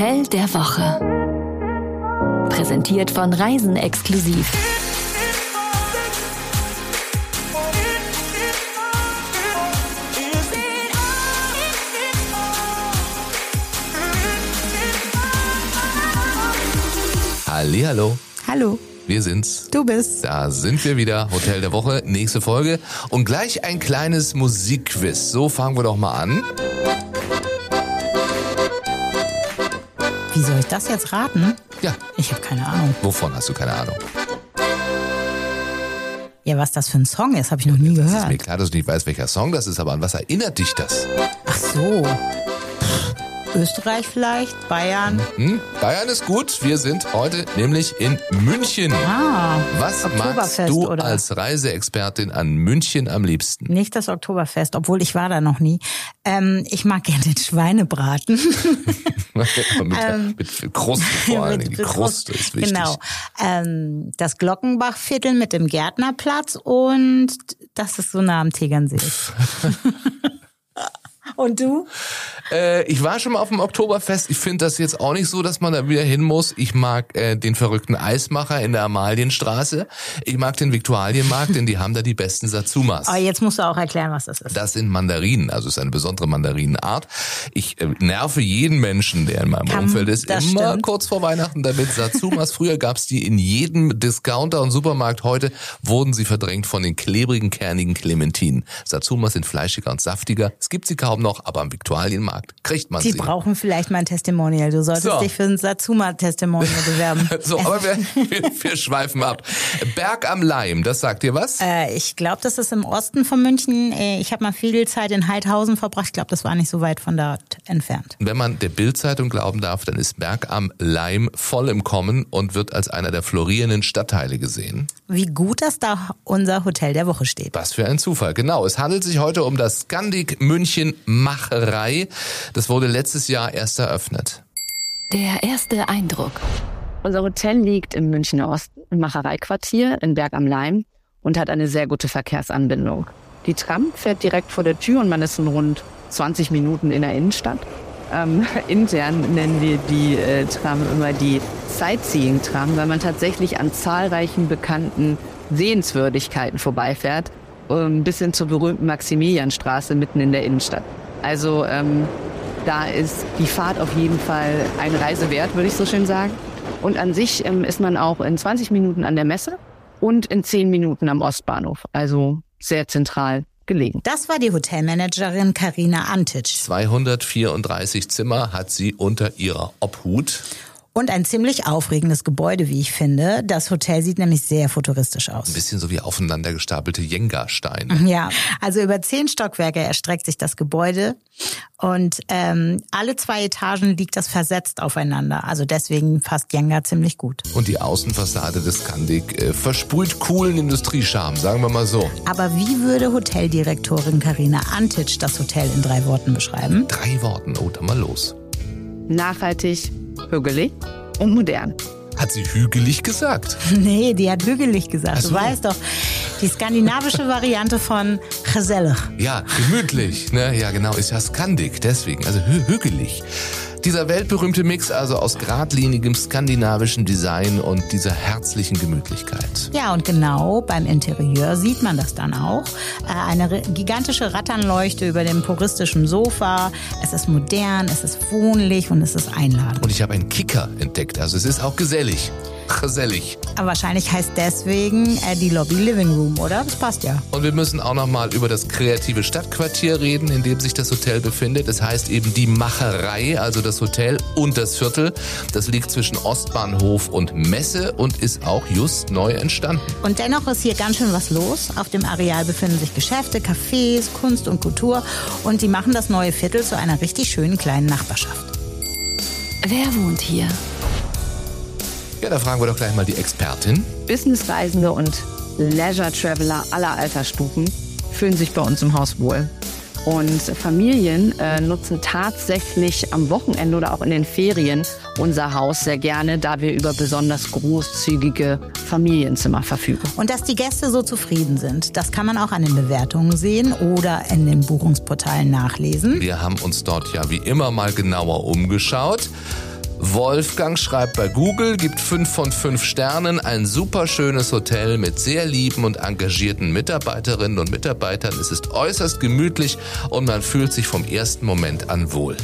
Hotel der Woche. Präsentiert von Reisen exklusiv. Hallihallo. Hallo, Wir sind's. du bist. Da sind wir wieder. Hotel der Woche, nächste Folge. Und gleich ein kleines Musikquiz. So fangen wir doch mal an. Wie soll ich das jetzt raten? Ja, Ich habe keine Ahnung. wovon hast du keine Ahnung? Ja, was das für ein Song ist, habe ich noch nie Es ist mir gehört. klar, dass du nicht weißt, welcher Song das ist, aber an was erinnert dich das? Ach so. Österreich vielleicht? Bayern? Hm? Bayern ist gut. Wir sind heute nämlich in München. Ah, Was magst du oder? als Reiseexpertin an München am liebsten? nicht das Oktoberfest, obwohl ich war da noch nie. Ähm, ich mag gerne den Schweinebraten. mit, mit Kruste vor allen Dingen. Die Kruste ist wichtig. Genau. Ähm, das Glockenbachviertel mit dem Gärtnerplatz und das ist so nah am Tegernsee. und du? Äh, ich war schon mal auf dem Oktoberfest. Ich finde das jetzt auch nicht so, dass man da wieder hin muss. Ich mag äh, den verrückten Eismacher in der Amalienstraße. Ich mag den Viktualienmarkt, denn die haben da die besten Satsumas. Aber jetzt musst du auch erklären, was das ist. Das sind Mandarinen, also es ist eine besondere Mandarinenart. Ich äh, nerve jeden Menschen, der in meinem Kann- Umfeld ist, immer stimmt. kurz vor Weihnachten damit. Satsumas, früher gab's die in jedem Discounter und Supermarkt. Heute wurden sie verdrängt von den klebrigen, kernigen Clementinen. Satsumas sind fleischiger und saftiger. Es gibt sie kaum noch, aber am Viktualienmarkt kriegt man Sie sie. brauchen vielleicht mal ein Testimonial. Du solltest So. dich für ein Satsuma-Testimonial bewerben. So, aber wir, wir, wir schweifen ab. Berg am Leim, das sagt dir was? Äh, ich glaube, das ist im Osten von München. Äh, Ich habe mal viel Zeit in Heidhausen verbracht. Ich glaube, das war nicht so weit von dort entfernt. Wenn man der Bildzeitung glauben darf, dann ist Berg am Leim voll im Kommen und wird als einer der florierenden Stadtteile gesehen. Wie gut, dass da unser Hotel der Woche steht. Was für ein Zufall. Genau, es handelt sich heute um das Scandic München Macherei. Das wurde letztes Jahr erst eröffnet. Der erste Eindruck. Unser Hotel liegt im Münchner Osten, im Machereiquartier in Berg am Leim und hat eine sehr gute Verkehrsanbindung. Die Tram fährt direkt vor der Tür und man ist in rund 20 Minuten in der Innenstadt. Ähm, intern nennen wir die äh, Tram immer die Sightseeing-Tram, weil man tatsächlich an zahlreichen bekannten Sehenswürdigkeiten vorbeifährt, ähm, bis hin zur berühmten Maximilianstraße mitten in der Innenstadt. Also ähm, da ist die Fahrt auf jeden Fall eine Reise wert, würde ich so schön sagen. Und an sich ähm, ist man auch in 20 Minuten an der Messe und in 10 Minuten am Ostbahnhof. Also sehr zentral gelegen. Das war die Hotelmanagerin Karina Antic. 234 Zimmer hat sie unter ihrer Obhut. Und ein ziemlich aufregendes Gebäude, wie ich finde. Das Hotel sieht nämlich sehr futuristisch Ein aus. bisschen so wie aufeinander gestapelte Jenga-Steine. Ja, also über zehn Stockwerke erstreckt sich das Gebäude und ähm, alle zwei Etagen liegt das versetzt aufeinander. Also deswegen passt Jenga ziemlich gut. Und die Außenfassade des Scandic äh, versprüht coolen Industriescharme, sagen wir mal so. Aber wie würde Hoteldirektorin Karina Antic das Hotel in drei Worten beschreiben? Drei Worten, oh, dann mal los. Nachhaltig, hügelig und modern. Hat sie hügelig gesagt. Nee, die hat hügelig gesagt. So. Du weißt doch, die skandinavische Variante von gezellig. Ja, gemütlich. Ne? Ja, genau, ist ja Scandic, deswegen, also hü hügelig. Dieser weltberühmte Mix also aus geradlinigem skandinavischen Design und dieser herzlichen Gemütlichkeit. Ja, und genau beim Interieur sieht man das dann auch. Äh, Eine gigantische Ratternleuchte über dem puristischen Sofa. Es ist modern, es ist wohnlich und es ist einladend. Und ich habe einen Kicker entdeckt, also es ist auch gesellig. Gesellig. Aber wahrscheinlich heißt deswegen äh, die Lobby Living Room, oder? Das passt ja. Und wir müssen auch nochmal über das kreative Stadtquartier reden, in dem sich das Hotel befindet. Es heißt eben die Macherei, also das Hotel und das Viertel. Das liegt zwischen Ostbahnhof und Messe und ist auch just neu entstanden. Und dennoch ist hier ganz schön was los. Auf dem Areal befinden sich Geschäfte, Cafés, Kunst und Kultur. Und die machen das neue Viertel zu einer richtig schönen kleinen Nachbarschaft. Wer wohnt hier? Ja, da fragen wir doch gleich mal die Expertin. Businessreisende und Leisure Traveler aller Altersstufen fühlen sich bei uns im Haus wohl. Und Familien äh, nutzen tatsächlich am Wochenende oder auch in den Ferien unser Haus sehr gerne, da wir über besonders großzügige Familienzimmer verfügen. Und dass die Gäste so zufrieden sind, das kann man auch an den Bewertungen sehen oder in den Buchungsportalen nachlesen. Wir haben uns dort ja wie immer mal genauer umgeschaut. Wolfgang schreibt bei Google, gibt 5 von 5 Sternen, ein super schönes Hotel mit sehr lieben und engagierten Mitarbeiterinnen und Mitarbeitern. Es ist äußerst gemütlich und man fühlt sich vom ersten Moment an wohl.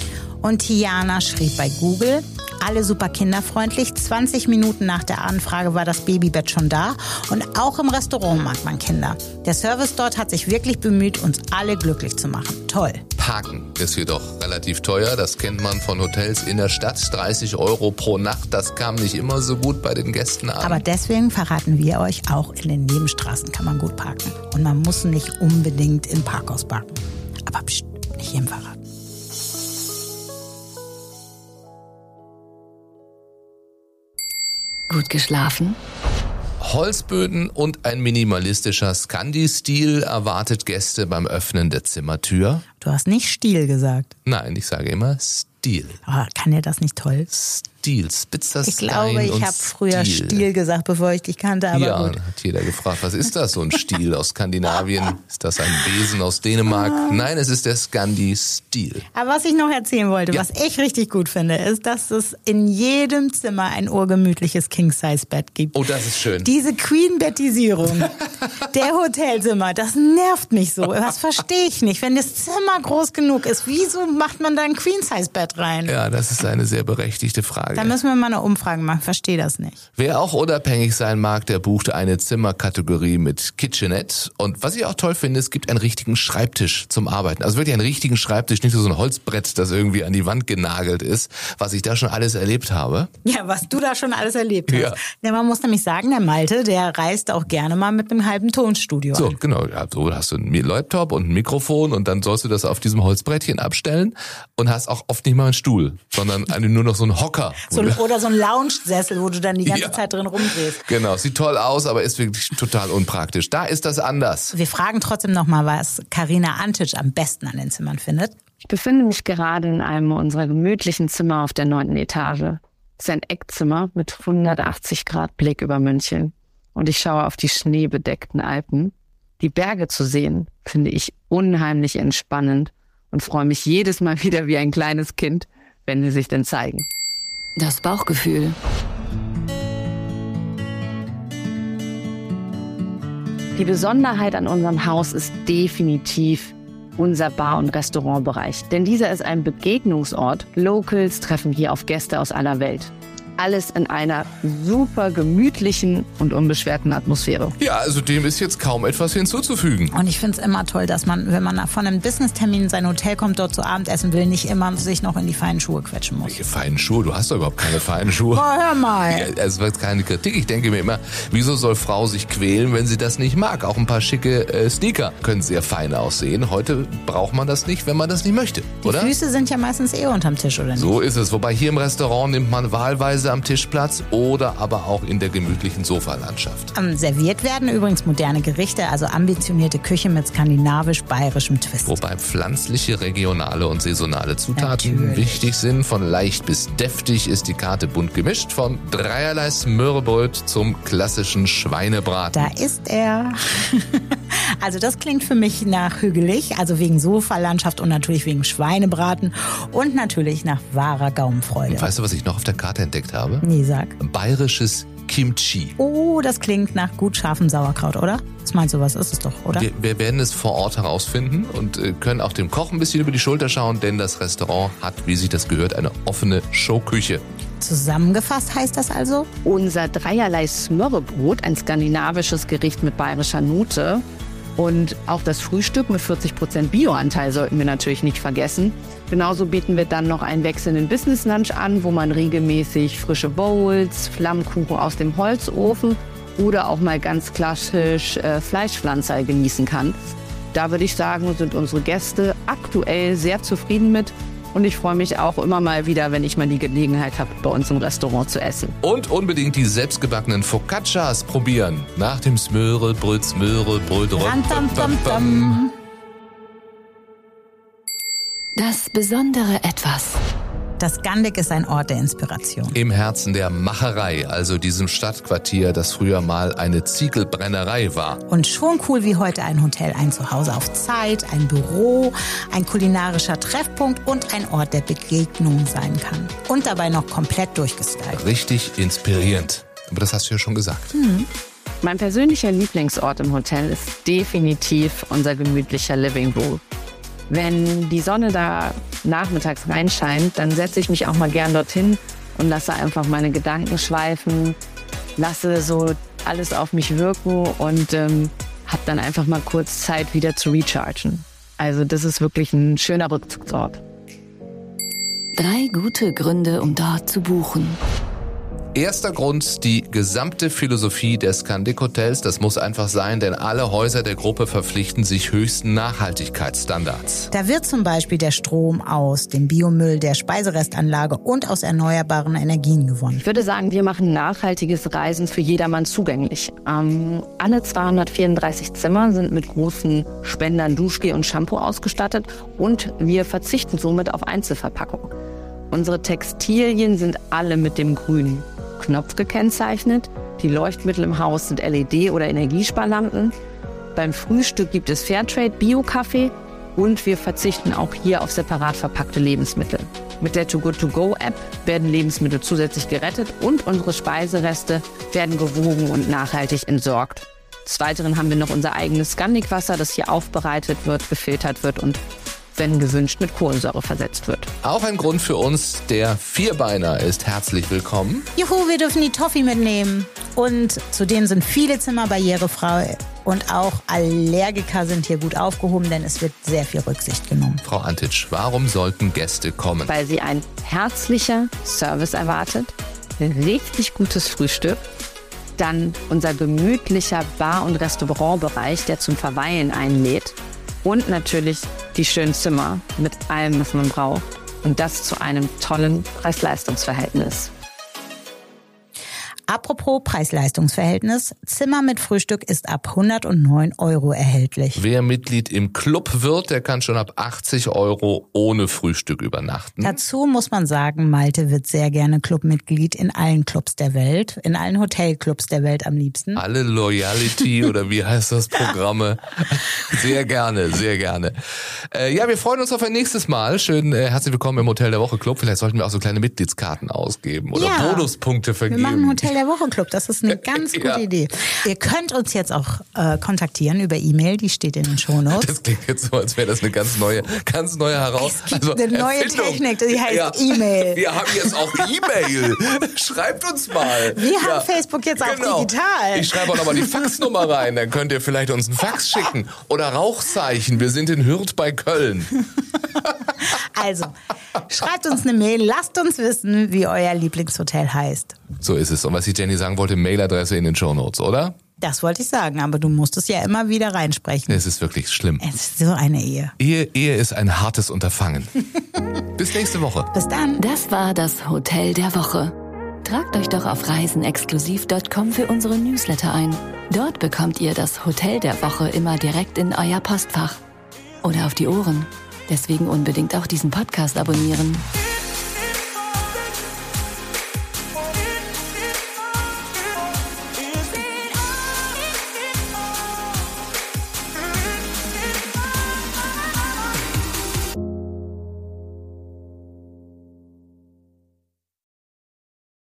Und Tiana schrieb bei Google, alle super kinderfreundlich. 20 Minuten nach der Anfrage war das Babybett schon da. Und auch im Restaurant mag man Kinder. Der Service dort hat sich wirklich bemüht, uns alle glücklich zu machen. Toll. Parken ist jedoch relativ teuer. Das kennt man von Hotels in der Stadt. 30 Euro pro Nacht. Das kam nicht immer so gut bei den Gästen an. Aber deswegen verraten wir euch, auch in den Nebenstraßen kann man gut parken. Und man muss nicht unbedingt im Parkhaus parken. Aber pst, nicht hier im Fahrrad. Gut geschlafen? Holzböden und ein minimalistischer Scandi-Stil erwartet Gäste beim Öffnen der Zimmertür. Du hast nicht Stil gesagt. Nein, ich sage immer Stil. Oh, kann der das nicht toll? Stil, spitzer Ich Stein glaube, ich habe früher Stil. Stil gesagt, bevor ich dich kannte, aber ja, gut. hat jeder gefragt, was ist das, so ein Stil aus Skandinavien? Ist das ein Besen aus Dänemark? Nein, es ist der Scandi-Stil. Aber was ich noch erzählen wollte, Ja. was ich richtig gut finde, ist, dass es in jedem Zimmer ein urgemütliches King-Size-Bett gibt. Oh, das ist schön. Diese Queen-Bettisierung der Hotelzimmer, das nervt mich so. Das verstehe ich nicht. Wenn das Zimmer groß genug ist, wieso macht man da ein Queen-Size-Bett rein? Ja, das ist eine sehr berechtigte Frage. Da müssen wir mal eine Umfrage machen. Verstehe das nicht. Wer auch unabhängig sein mag, der bucht eine Zimmerkategorie mit Kitchenette. Und was ich auch toll finde, es gibt einen richtigen Schreibtisch zum Arbeiten. Also wirklich einen richtigen Schreibtisch, nicht nur so ein Holzbrett, das irgendwie an die Wand genagelt ist, was ich da schon alles erlebt habe. Ja, was du da schon alles erlebt hast. Ja. Ja. man muss nämlich sagen, der Malte, der reist auch gerne mal mit einem halben Tonstudio So, an. genau. Ja, so hast du einen Laptop und ein Mikrofon und dann sollst du das auf diesem Holzbrettchen abstellen und hast auch oft nicht mal einen Stuhl, sondern nur noch so einen Hocker. So, ein- oder so ein Lounge-Sessel, wo du dann die ganze Ja. Zeit drin rumdrehst. Genau, sieht toll aus, aber ist wirklich total unpraktisch. Da ist das anders. Wir fragen trotzdem nochmal, was Karina Antic am besten an den Zimmern findet. Ich befinde mich gerade in einem unserer gemütlichen Zimmer auf der neunten Etage. Es ist ein Eckzimmer mit 180 Grad Blick über München. Und ich schaue auf die schneebedeckten Alpen. Die Berge zu sehen, finde ich unheimlich entspannend und freue mich jedes Mal wieder wie ein kleines Kind, wenn sie sich denn zeigen. Das Bauchgefühl. Die Besonderheit an unserem Haus ist definitiv unser Bar- und Restaurantbereich. Denn dieser ist ein Begegnungsort. Locals treffen hier auf Gäste aus aller Welt. Alles in einer super gemütlichen und unbeschwerten Atmosphäre. Ja, also dem ist jetzt kaum etwas hinzuzufügen. Und ich finde es immer toll, dass man, wenn man von einem Business-Termin in sein Hotel kommt, dort zu Abend essen will, nicht immer sich noch in die feinen Schuhe quetschen muss. Welche feinen Schuhe? Du hast doch überhaupt keine feinen Schuhe. Oh, hör mal. Ja, es wird keine Kritik. Ich denke mir immer, wieso soll Frau sich quälen, wenn sie das nicht mag? Auch ein paar schicke äh, Sneaker können sehr fein aussehen. Heute braucht man das nicht, wenn man das nicht möchte, Die oder? Füße sind ja meistens eh unterm Tisch, oder nicht? So ist es. Wobei hier im Restaurant nimmt man wahlweise am Tisch Platz oder aber auch in der gemütlichen Sofalandschaft. Serviert werden übrigens moderne Gerichte, also ambitionierte Küche mit skandinavisch-bayerischem Twist. Wobei pflanzliche, regionale und saisonale Zutaten Natürlich. wichtig sind. Von leicht bis deftig ist die Karte bunt gemischt. Vom dreierlei Smörrebröt zum klassischen Schweinebraten. Da ist er. Also das klingt für mich nach hügelig, also wegen Sofalandschaft und natürlich wegen Schweinebraten und natürlich nach wahrer Gaumenfreude. Weißt du, was ich noch auf der Karte entdeckt habe? Nee, sag. Bayerisches Kimchi. Oh, das klingt nach gut scharfem Sauerkraut, oder? Was meinst du, was ist es doch, oder? Wir, wir werden es vor Ort herausfinden und äh, können auch dem Koch ein bisschen über die Schulter schauen, denn das Restaurant hat, wie sich das gehört, eine offene Showküche. Zusammengefasst heißt das also? Unser dreierlei Smørrebrot, ein skandinavisches Gericht mit bayerischer Note. Und auch das Frühstück mit 40% Bioanteil sollten wir natürlich nicht vergessen. Genauso bieten wir dann noch einen wechselnden Business Lunch an, wo man regelmäßig frische Bowls, Flammkuchen aus dem Holzofen oder auch mal ganz klassisch äh, Fleischpflanzer genießen kann. Da würde ich sagen, sind unsere Gäste aktuell sehr zufrieden mit. Und ich freue mich auch immer mal wieder, wenn ich mal die Gelegenheit habe, bei uns im Restaurant zu essen. Und unbedingt die selbstgebackenen Focaccias probieren. Nach dem Ram, tam, tam, tam. Das besondere Etwas. Das Gandik ist ein Ort der Inspiration. Im Herzen der Macherei, also diesem Stadtquartier, das früher mal eine Ziegelbrennerei war. Und schon cool wie heute ein Hotel, ein Zuhause auf Zeit, ein Büro, ein kulinarischer Treffpunkt und ein Ort der Begegnung sein kann. Und dabei noch komplett durchgestylt. Richtig inspirierend. Aber das hast du ja schon gesagt. Mhm. Mein persönlicher Lieblingsort im Hotel ist definitiv unser gemütlicher Living Room. Wenn die Sonne da nachmittags reinscheint, dann setze ich mich auch mal gern dorthin und lasse einfach meine Gedanken schweifen, lasse so alles auf mich wirken und ähm, habe dann einfach mal kurz Zeit wieder zu rechargen. Also das ist wirklich ein schöner Rückzugsort. Drei gute Gründe, um dort zu buchen. Erster Grund, die gesamte Philosophie des Scandic Hotels. Das muss einfach sein, denn alle Häuser der Gruppe verpflichten sich höchsten Nachhaltigkeitsstandards. Da wird zum Beispiel der Strom aus dem Biomüll der Speiserestanlage und aus erneuerbaren Energien gewonnen. Ich würde sagen, wir machen nachhaltiges Reisen für jedermann zugänglich. Ähm, alle 234 Zimmer sind mit großen Spendern Duschgel und Shampoo ausgestattet und wir verzichten somit auf Einzelverpackung. Unsere Textilien sind alle mit dem grünen Knopf gekennzeichnet. Die Leuchtmittel im Haus sind LED- oder Energiesparlampen. Beim Frühstück gibt es Fairtrade Bio-Kaffee und wir verzichten auch hier auf separat verpackte Lebensmittel. Mit der Too Good To Go App werden Lebensmittel zusätzlich gerettet und unsere Speisereste werden gewogen und nachhaltig entsorgt. Des Weiteren haben wir noch unser eigenes Scandic-Wasser, das hier aufbereitet wird, gefiltert wird und wenn gewünscht, mit Kohlensäure versetzt wird. Auch ein Grund für uns, der Vierbeiner ist herzlich willkommen. Juhu, wir dürfen die Toffee mitnehmen. Und zudem sind viele Zimmer barrierefrei. Und auch Allergiker sind hier gut aufgehoben, denn es wird sehr viel Rücksicht genommen. Frau Antitsch, warum sollten Gäste kommen? Weil sie ein herzlicher Service erwartet, richtig gutes Frühstück, dann unser gemütlicher Bar- und Restaurantbereich, der zum Verweilen einlädt und natürlich die schönen Zimmer mit allem, was man braucht. Und das zu einem tollen Preis-Leistungs-Verhältnis. Apropos Preis-Leistungs-Verhältnis, Zimmer mit Frühstück ist ab 109 Euro erhältlich. Wer Mitglied im Club wird, der kann schon ab 80 Euro ohne Frühstück übernachten. Dazu muss man sagen, Malte wird sehr gerne Clubmitglied in allen Clubs der Welt, in allen Hotelclubs der Welt am liebsten. Alle Loyalty oder wie heißt das Programme? Sehr gerne, sehr gerne. Äh, ja, wir freuen uns auf ein nächstes Mal. Schön, äh, herzlich willkommen im Hotel der Woche Club. Vielleicht sollten wir auch so kleine Mitgliedskarten ausgeben oder Ja. Bonuspunkte vergeben. Wir machen Hotel der Woche Club, das ist eine ganz gute Ja. Idee. Ihr könnt uns jetzt auch äh, kontaktieren über E-Mail, die steht in den Shownotes. Das klingt jetzt so, als wäre das eine ganz neue, ganz neue Herausforderung. Gibt eine neue Technik, die heißt E-Mail. Wir haben jetzt auch E-Mail. Schreibt uns mal. Wir haben Facebook jetzt auch digital. Ich schreibe auch nochmal die Faxnummer rein, dann könnt ihr vielleicht uns einen Fax schicken. Oder Rauchzeichen, wir sind in Hürth bei Köln. Also, schreibt uns eine Mail, lasst uns wissen, wie euer Lieblingshotel heißt. So ist es. Und was ich Jenny sagen wollte, Mailadresse in den Shownotes, oder? Das wollte ich sagen, aber du musst es ja immer wieder reinsprechen. Es ist wirklich schlimm. Es ist so eine Ehe. Ehe, Ehe ist ein hartes Unterfangen. Bis nächste Woche. Bis dann. Das war das Hotel der Woche. Tragt euch doch auf reisenexklusiv.com für unsere Newsletter ein. Dort bekommt ihr das Hotel der Woche immer direkt in euer Postfach. Oder auf die Ohren. Deswegen unbedingt auch diesen Podcast abonnieren.